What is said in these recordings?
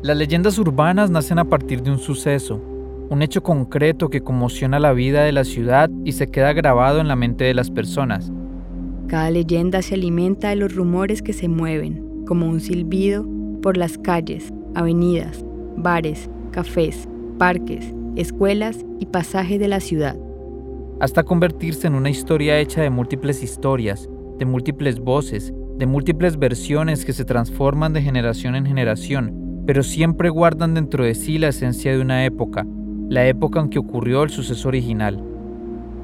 Las leyendas urbanas nacen a partir de un suceso, un hecho concreto que conmociona la vida de la ciudad y se queda grabado en la mente de las personas. Cada leyenda se alimenta de los rumores que se mueven, como un silbido, por las calles, avenidas, bares, cafés, parques, escuelas y pasajes de la ciudad. Hasta convertirse en una historia hecha de múltiples historias, de múltiples voces, de múltiples versiones que se transforman de generación en generación pero siempre guardan dentro de sí la esencia de una época, la época en que ocurrió el suceso original.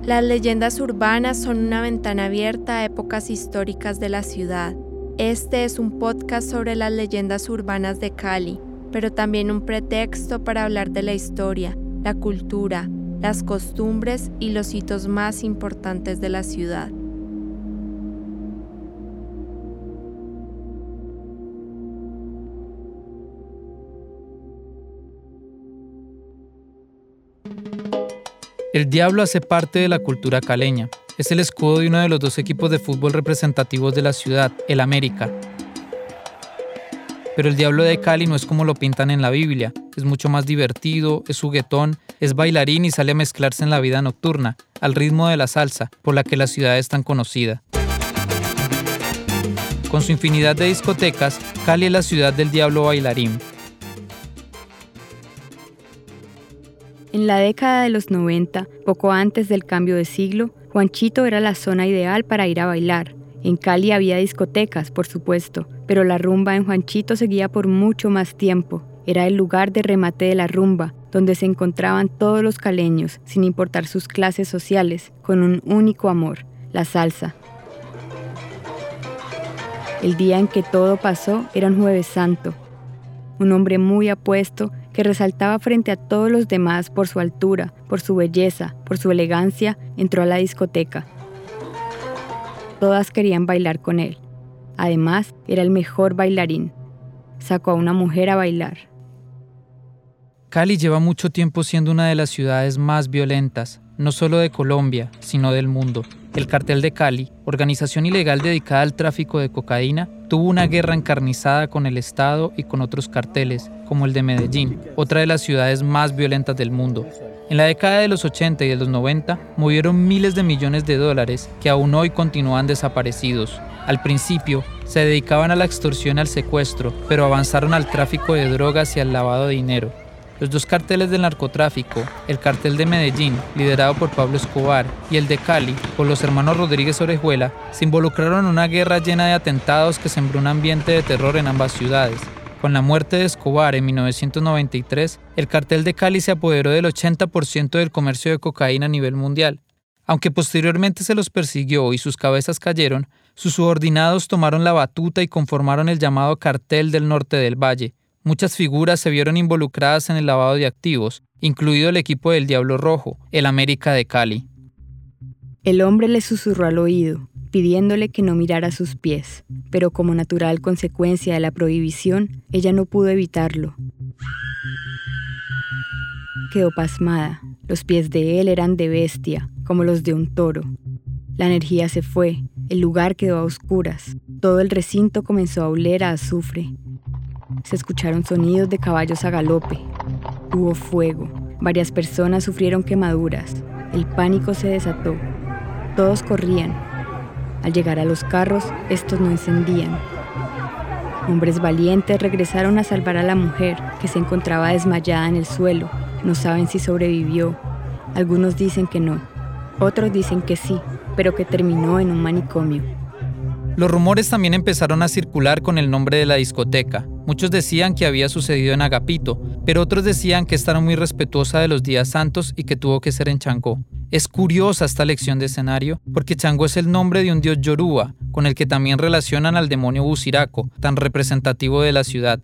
Las leyendas urbanas son una ventana abierta a épocas históricas de la ciudad. Este es un podcast sobre las leyendas urbanas de Cali, pero también un pretexto para hablar de la historia, la cultura, las costumbres y los hitos más importantes de la ciudad. El Diablo hace parte de la cultura caleña. Es el escudo de uno de los dos equipos de fútbol representativos de la ciudad, el América. Pero el Diablo de Cali no es como lo pintan en la Biblia. Es mucho más divertido, es juguetón, es bailarín y sale a mezclarse en la vida nocturna, al ritmo de la salsa, por la que la ciudad es tan conocida. Con su infinidad de discotecas, Cali es la ciudad del Diablo bailarín, En la década de los 90, poco antes del cambio de siglo, Juanchito era la zona ideal para ir a bailar. En Cali había discotecas, por supuesto, pero la rumba en Juanchito seguía por mucho más tiempo. Era el lugar de remate de la rumba, donde se encontraban todos los caleños, sin importar sus clases sociales, con un único amor, la salsa. El día en que todo pasó era un jueves santo. Un hombre muy apuesto que resaltaba frente a todos los demás por su altura, por su belleza, por su elegancia, entró a la discoteca. Todas querían bailar con él. Además, era el mejor bailarín. Sacó a una mujer a bailar. Cali lleva mucho tiempo siendo una de las ciudades más violentas, no solo de Colombia, sino del mundo. El cartel de Cali, organización ilegal dedicada al tráfico de cocaína, tuvo una guerra encarnizada con el Estado y con otros carteles, como el de Medellín, otra de las ciudades más violentas del mundo. En la década de los 80 y de los 90 movieron miles de millones de dólares que aún hoy continúan desaparecidos. Al principio se dedicaban a la extorsión y al secuestro, pero avanzaron al tráfico de drogas y al lavado de dinero. Los dos carteles del narcotráfico, el cartel de Medellín, liderado por Pablo Escobar, y el de Cali, por los hermanos Rodríguez Orejuela, se involucraron en una guerra llena de atentados que sembró un ambiente de terror en ambas ciudades. Con la muerte de Escobar en 1993, el cartel de Cali se apoderó del 80% del comercio de cocaína a nivel mundial. Aunque posteriormente se los persiguió y sus cabezas cayeron, sus subordinados tomaron la batuta y conformaron el llamado Cartel del Norte del Valle. Muchas figuras se vieron involucradas en el lavado de activos, incluido el equipo del Diablo Rojo, el América de Cali. El hombre le susurró al oído, pidiéndole que no mirara sus pies, pero como natural consecuencia de la prohibición, ella no pudo evitarlo. Quedó pasmada. Los pies de él eran de bestia, como los de un toro. La energía se fue, el lugar quedó a oscuras, todo el recinto comenzó a oler a azufre. Se escucharon sonidos de caballos a galope. Hubo fuego. Varias personas sufrieron quemaduras. El pánico se desató. Todos corrían, al llegar a los carros, estos no encendían. Hombres valientes regresaron a salvar a la mujer, que se encontraba desmayada en el suelo. No saben si sobrevivió. Algunos dicen que no. Otros dicen que sí, pero que terminó en un manicomio. Los rumores también empezaron a circular con el nombre de la discoteca. Muchos decían que había sucedido en Agapito, pero otros decían que estaban muy respetuosa de los días santos y que tuvo que ser en Changó. Es curiosa esta lección de escenario porque Changó es el nombre de un dios yoruba, con el que también relacionan al demonio Busiraco, tan representativo de la ciudad.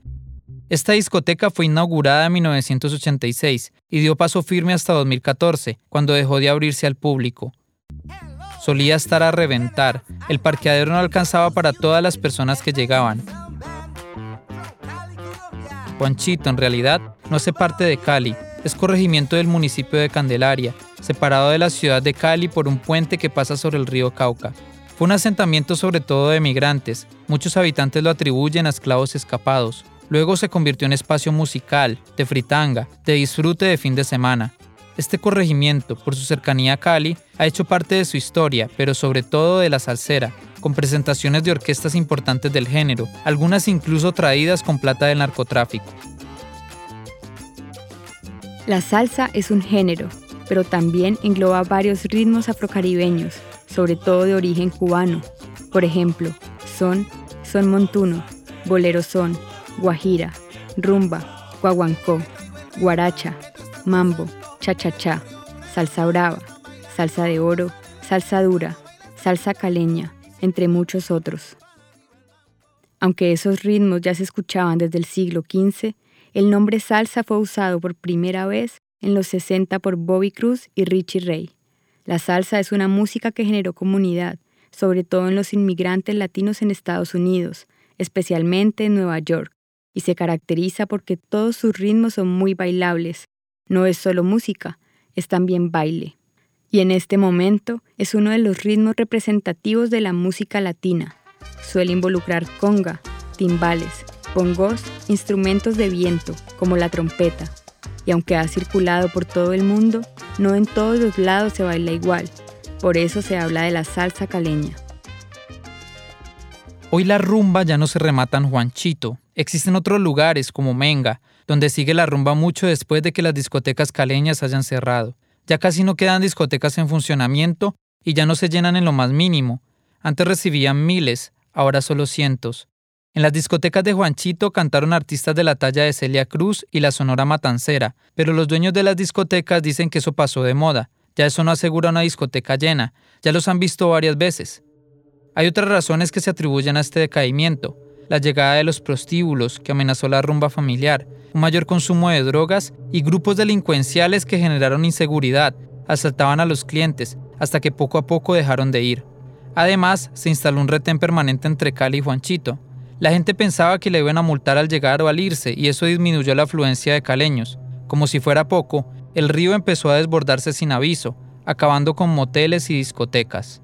Esta discoteca fue inaugurada en 1986 y dio paso firme hasta 2014, cuando dejó de abrirse al público. Solía estar a reventar, el parqueadero no alcanzaba para todas las personas que llegaban. Juanchito en realidad no hace parte de Cali, es corregimiento del municipio de Candelaria, separado de la ciudad de Cali por un puente que pasa sobre el río Cauca. Fue un asentamiento sobre todo de migrantes, muchos habitantes lo atribuyen a esclavos escapados. Luego se convirtió en espacio musical, de fritanga, de disfrute de fin de semana. Este corregimiento, por su cercanía a Cali, ha hecho parte de su historia, pero sobre todo de la salsera, con presentaciones de orquestas importantes del género, algunas incluso traídas con plata del narcotráfico. La salsa es un género, pero también engloba varios ritmos afrocaribeños, sobre todo de origen cubano. Por ejemplo, son, son montuno, bolero son, guajira, rumba, guaguancó, guaracha, mambo, cha-cha-cha, salsa brava, salsa de oro, salsa dura, salsa caleña, entre muchos otros. Aunque esos ritmos ya se escuchaban desde el siglo XV, el nombre salsa fue usado por primera vez en los 60 por Bobby Cruz y Richie Ray. La salsa es una música que generó comunidad, sobre todo en los inmigrantes latinos en Estados Unidos, especialmente en Nueva York, y se caracteriza porque todos sus ritmos son muy bailables. No es solo música, es también baile. Y en este momento es uno de los ritmos representativos de la música latina. Suele involucrar conga, timbales, bongos, instrumentos de viento, como la trompeta. Y aunque ha circulado por todo el mundo, no en todos los lados se baila igual. Por eso se habla de la salsa caleña. Hoy la rumba ya no se remata en Juanchito. Existen otros lugares como Menga, donde sigue la rumba mucho después de que las discotecas caleñas hayan cerrado. Ya casi no quedan discotecas en funcionamiento y ya no se llenan en lo más mínimo. Antes recibían miles, ahora solo cientos. En las discotecas de Juanchito cantaron artistas de la talla de Celia Cruz y la Sonora Matancera, pero los dueños de las discotecas dicen que eso pasó de moda. Ya eso no asegura una discoteca llena, ya los han visto varias veces. Hay otras razones que se atribuyen a este decaimiento. La llegada de los prostíbulos, que amenazó la rumba familiar, un mayor consumo de drogas y grupos delincuenciales que generaron inseguridad, asaltaban a los clientes, hasta que poco a poco dejaron de ir. Además, se instaló un retén permanente entre Cali y Juanchito, la gente pensaba que le iban a multar al llegar o al irse y eso disminuyó la afluencia de caleños. Como si fuera poco, el río empezó a desbordarse sin aviso, acabando con moteles y discotecas.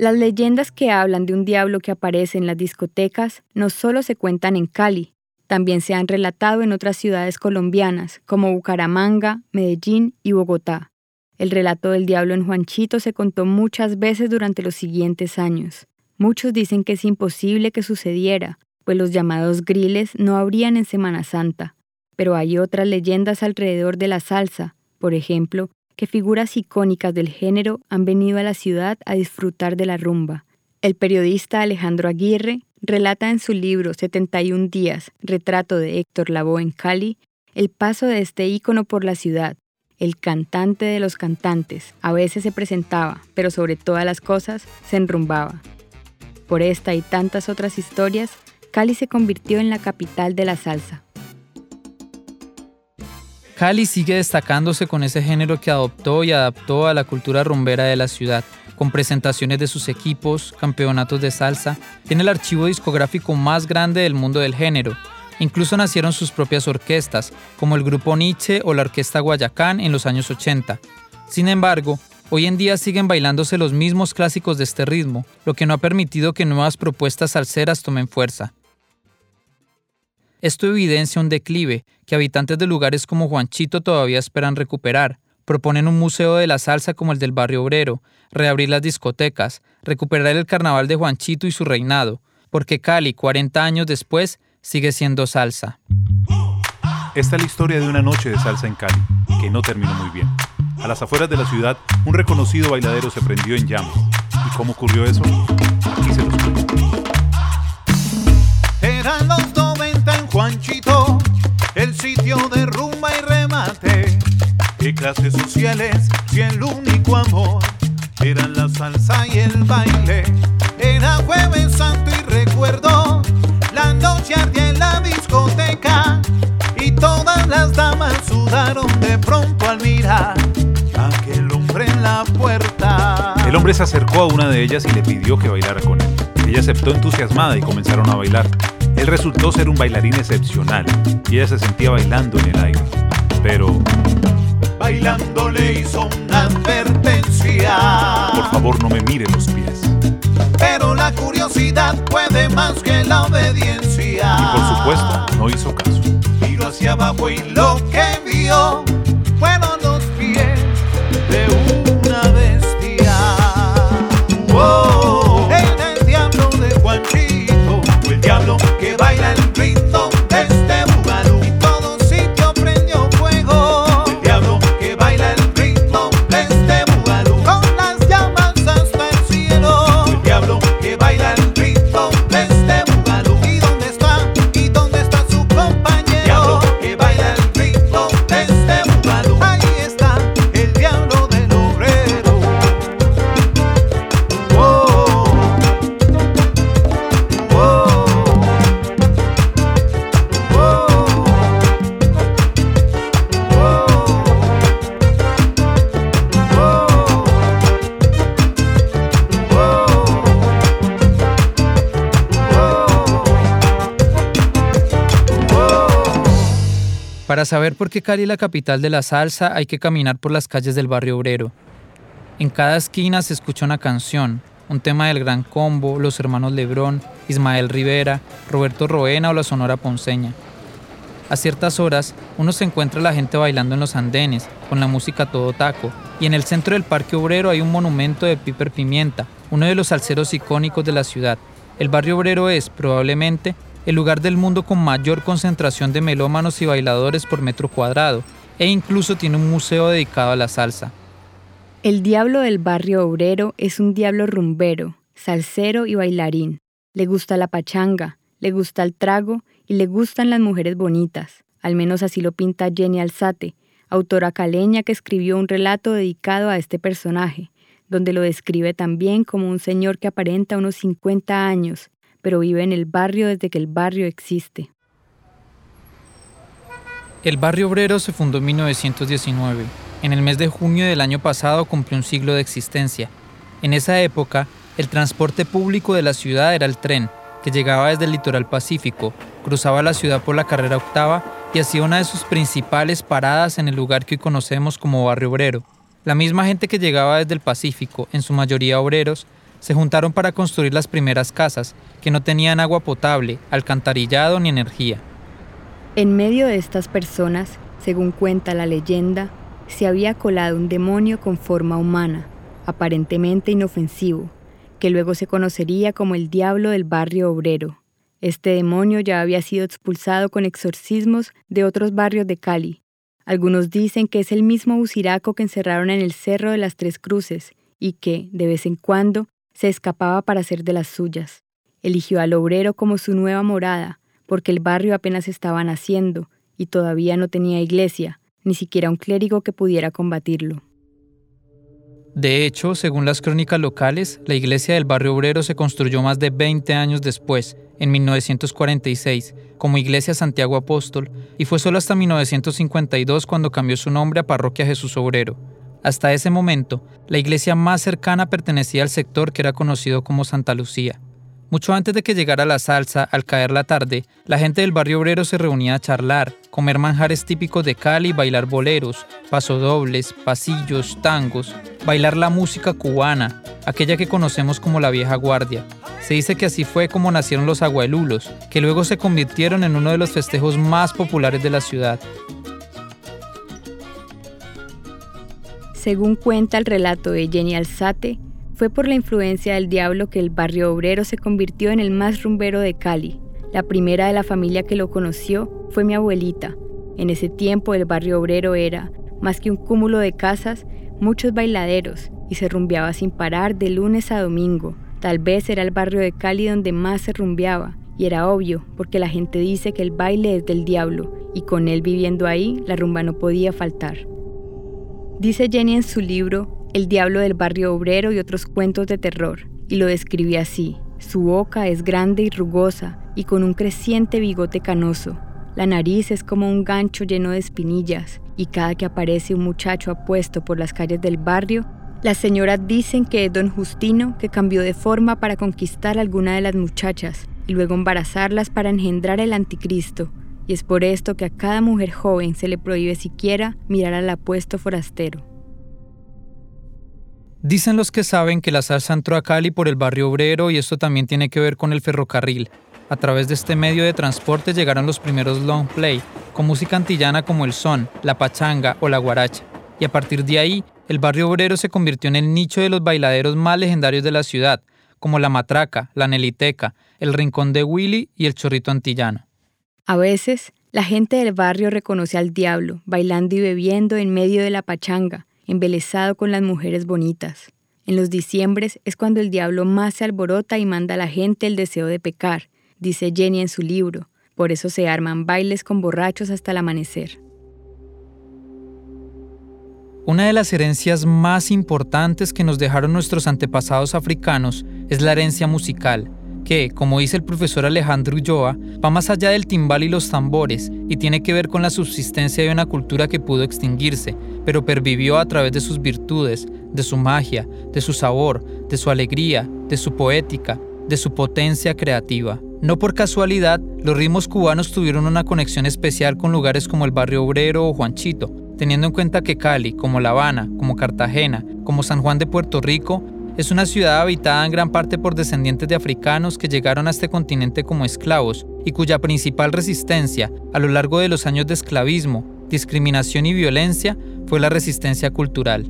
Las leyendas que hablan de un diablo que aparece en las discotecas no solo se cuentan en Cali, también se han relatado en otras ciudades colombianas como Bucaramanga, Medellín y Bogotá. El relato del diablo en Juanchito se contó muchas veces durante los siguientes años. Muchos dicen que es imposible que sucediera, pues los llamados griles no habrían en Semana Santa, pero hay otras leyendas alrededor de la salsa, por ejemplo, que figuras icónicas del género han venido a la ciudad a disfrutar de la rumba. El periodista Alejandro Aguirre relata en su libro 71 días, retrato de Héctor Lavoe en Cali, el paso de este ícono por la ciudad. El cantante de los cantantes a veces se presentaba, pero sobre todas las cosas se enrumbaba. Por esta y tantas otras historias, Cali se convirtió en la capital de la salsa. Cali sigue destacándose con ese género que adoptó y adaptó a la cultura rumbera de la ciudad, con presentaciones de sus equipos, campeonatos de salsa, tiene el archivo discográfico más grande del mundo del género. Incluso nacieron sus propias orquestas, como el grupo Nietzsche o la Orquesta Guayacán en los años 80. Sin embargo, Hoy en día siguen bailándose los mismos clásicos de este ritmo, lo que no ha permitido que nuevas propuestas salseras tomen fuerza. Esto evidencia un declive que habitantes de lugares como Juanchito todavía esperan recuperar. Proponen un museo de la salsa como el del barrio obrero, reabrir las discotecas, recuperar el carnaval de Juanchito y su reinado, porque Cali, 40 años después, sigue siendo salsa. Esta es la historia de una noche de salsa en Cali, que no terminó muy bien. A las afueras de la ciudad, un reconocido bailadero se prendió en llamas. ¿Y cómo ocurrió eso? Aquí se los cuento. Eran los 90 en Juanchito, el sitio de rumba y remate. ¿Qué clases sociales si el único amor eran la salsa y el baile? Era jueves santo y recuerdo, la noche ardía en la discoteca y todas las damas sudaron de pronto al mirar aquel hombre en la puerta. El hombre se acercó a una de ellas y le pidió que bailara con él. Ella aceptó entusiasmada y comenzaron a bailar. Él resultó ser un bailarín excepcional y ella se sentía bailando en el aire. Pero... Bailando le hizo una advertencia. Por favor no me mire los pies. Pero la curiosidad puede más que la obediencia. Y por supuesto no hizo caso. Miró hacia abajo y lo que vio fueron Para saber por qué Cali es la capital de la salsa hay que caminar por las calles del barrio obrero. En cada esquina se escucha una canción, un tema del Gran Combo, los hermanos Lebrón, Ismael Rivera, Roberto Roena o la Sonora Ponceña. A ciertas horas, uno se encuentra la gente bailando en los andenes, con la música todo taco, y en el centro del Parque Obrero hay un monumento de Piper Pimienta, uno de los salseros icónicos de la ciudad. El barrio obrero es, probablemente, el lugar del mundo con mayor concentración de melómanos y bailadores por metro cuadrado, e incluso tiene un museo dedicado a la salsa. El diablo del barrio obrero es un diablo rumbero, salsero y bailarín. Le gusta la pachanga, le gusta el trago y le gustan las mujeres bonitas. Al menos así lo pinta Jenny Alzate, autora caleña que escribió un relato dedicado a este personaje, donde lo describe también como un señor que aparenta unos 50 años, pero vive en el barrio desde que el barrio existe. El barrio obrero se fundó en 1919. En el mes de junio del año pasado cumplió un siglo de existencia. En esa época, el transporte público de la ciudad era el tren, que llegaba desde el litoral pacífico, cruzaba la ciudad por la carrera octava y hacía una de sus principales paradas en el lugar que hoy conocemos como barrio obrero. La misma gente que llegaba desde el Pacífico, en su mayoría obreros, se juntaron para construir las primeras casas, que no tenían agua potable, alcantarillado ni energía. En medio de estas personas, según cuenta la leyenda, se había colado un demonio con forma humana, aparentemente inofensivo, que luego se conocería como el diablo del barrio obrero. Este demonio ya había sido expulsado con exorcismos de otros barrios de Cali. Algunos dicen que es el mismo Usiraco que encerraron en el Cerro de las Tres Cruces y que, de vez en cuando, se escapaba para hacer de las suyas. Eligió al obrero como su nueva morada, porque el barrio apenas estaba naciendo y todavía no tenía iglesia, ni siquiera un clérigo que pudiera combatirlo. De hecho, según las crónicas locales, la iglesia del barrio obrero se construyó más de 20 años después, en 1946, como Iglesia Santiago Apóstol, y fue solo hasta 1952 cuando cambió su nombre a Parroquia Jesús Obrero. Hasta ese momento, la iglesia más cercana pertenecía al sector que era conocido como Santa Lucía. Mucho antes de que llegara la salsa, al caer la tarde, la gente del barrio obrero se reunía a charlar, comer manjares típicos de Cali, bailar boleros, pasodobles, pasillos, tangos, bailar la música cubana, aquella que conocemos como la vieja guardia. Se dice que así fue como nacieron los agualulos, que luego se convirtieron en uno de los festejos más populares de la ciudad. Según cuenta el relato de Jenny Alzate, fue por la influencia del diablo que el barrio obrero se convirtió en el más rumbero de Cali. La primera de la familia que lo conoció fue mi abuelita. En ese tiempo el barrio obrero era, más que un cúmulo de casas, muchos bailaderos y se rumbeaba sin parar de lunes a domingo. Tal vez era el barrio de Cali donde más se rumbeaba, y era obvio, porque la gente dice que el baile es del diablo, y con él viviendo ahí, la rumba no podía faltar. Dice Jenny en su libro El diablo del barrio obrero y otros cuentos de terror, y lo describe así. Su boca es grande y rugosa, y con un creciente bigote canoso. La nariz es como un gancho lleno de espinillas, y cada que aparece un muchacho apuesto por las calles del barrio, las señoras dicen que es don Justino que cambió de forma para conquistar alguna de las muchachas y luego embarazarlas para engendrar el anticristo, y es por esto que a cada mujer joven se le prohíbe siquiera mirar al apuesto forastero. Dicen los que saben que la salsa entró a Cali por el barrio obrero y esto también tiene que ver con el ferrocarril. A través de este medio de transporte llegaron los primeros long play, con música antillana como el son, la pachanga o la guaracha, y a partir de ahí, el barrio obrero se convirtió en el nicho de los bailaderos más legendarios de la ciudad, como la matraca, la neliteca, el rincón de Willy y el chorrito antillano. A veces, la gente del barrio reconoce al diablo, bailando y bebiendo en medio de la pachanga, embelesado con las mujeres bonitas. En los diciembres es cuando el diablo más se alborota y manda a la gente el deseo de pecar, dice Jenny en su libro. Por eso se arman bailes con borrachos hasta el amanecer. Una de las herencias más importantes que nos dejaron nuestros antepasados africanos es la herencia musical, que, como dice el profesor Alejandro Ulloa, va más allá del timbal y los tambores y tiene que ver con la subsistencia de una cultura que pudo extinguirse, pero pervivió a través de sus virtudes, de su magia, de su sabor, de su alegría, de su poética, de su potencia creativa. No por casualidad, los ritmos cubanos tuvieron una conexión especial con lugares como el barrio obrero o Juanchito, teniendo en cuenta que Cali, como La Habana, como Cartagena, como San Juan de Puerto Rico, es una ciudad habitada en gran parte por descendientes de africanos que llegaron a este continente como esclavos y cuya principal resistencia a lo largo de los años de esclavismo, discriminación y violencia fue la resistencia cultural.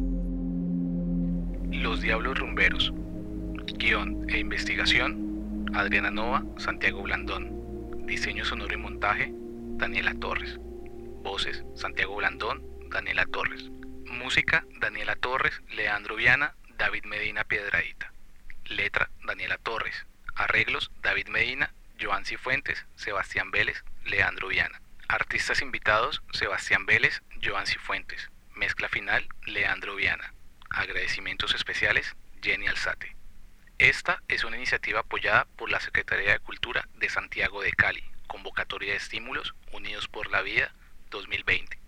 Los Diablos Rumberos. Guión e investigación, Adriana Nova, Santiago Blandón. Diseño sonoro y montaje, Daniela Torres. Voces, Santiago Blandón, Daniela Torres. Música, Daniela Torres, Leandro Viana, David Medina Piedradita. Letra, Daniela Torres. Arreglos, David Medina, Joan Cifuentes, Sebastián Vélez, Leandro Viana. Artistas invitados, Sebastián Vélez, Joan Cifuentes. Mezcla final, Leandro Viana. Agradecimientos especiales, Jenny Alzate. Esta es una iniciativa apoyada por la Secretaría de Cultura de Santiago de Cali, convocatoria de estímulos Unidos por la Vida 2020.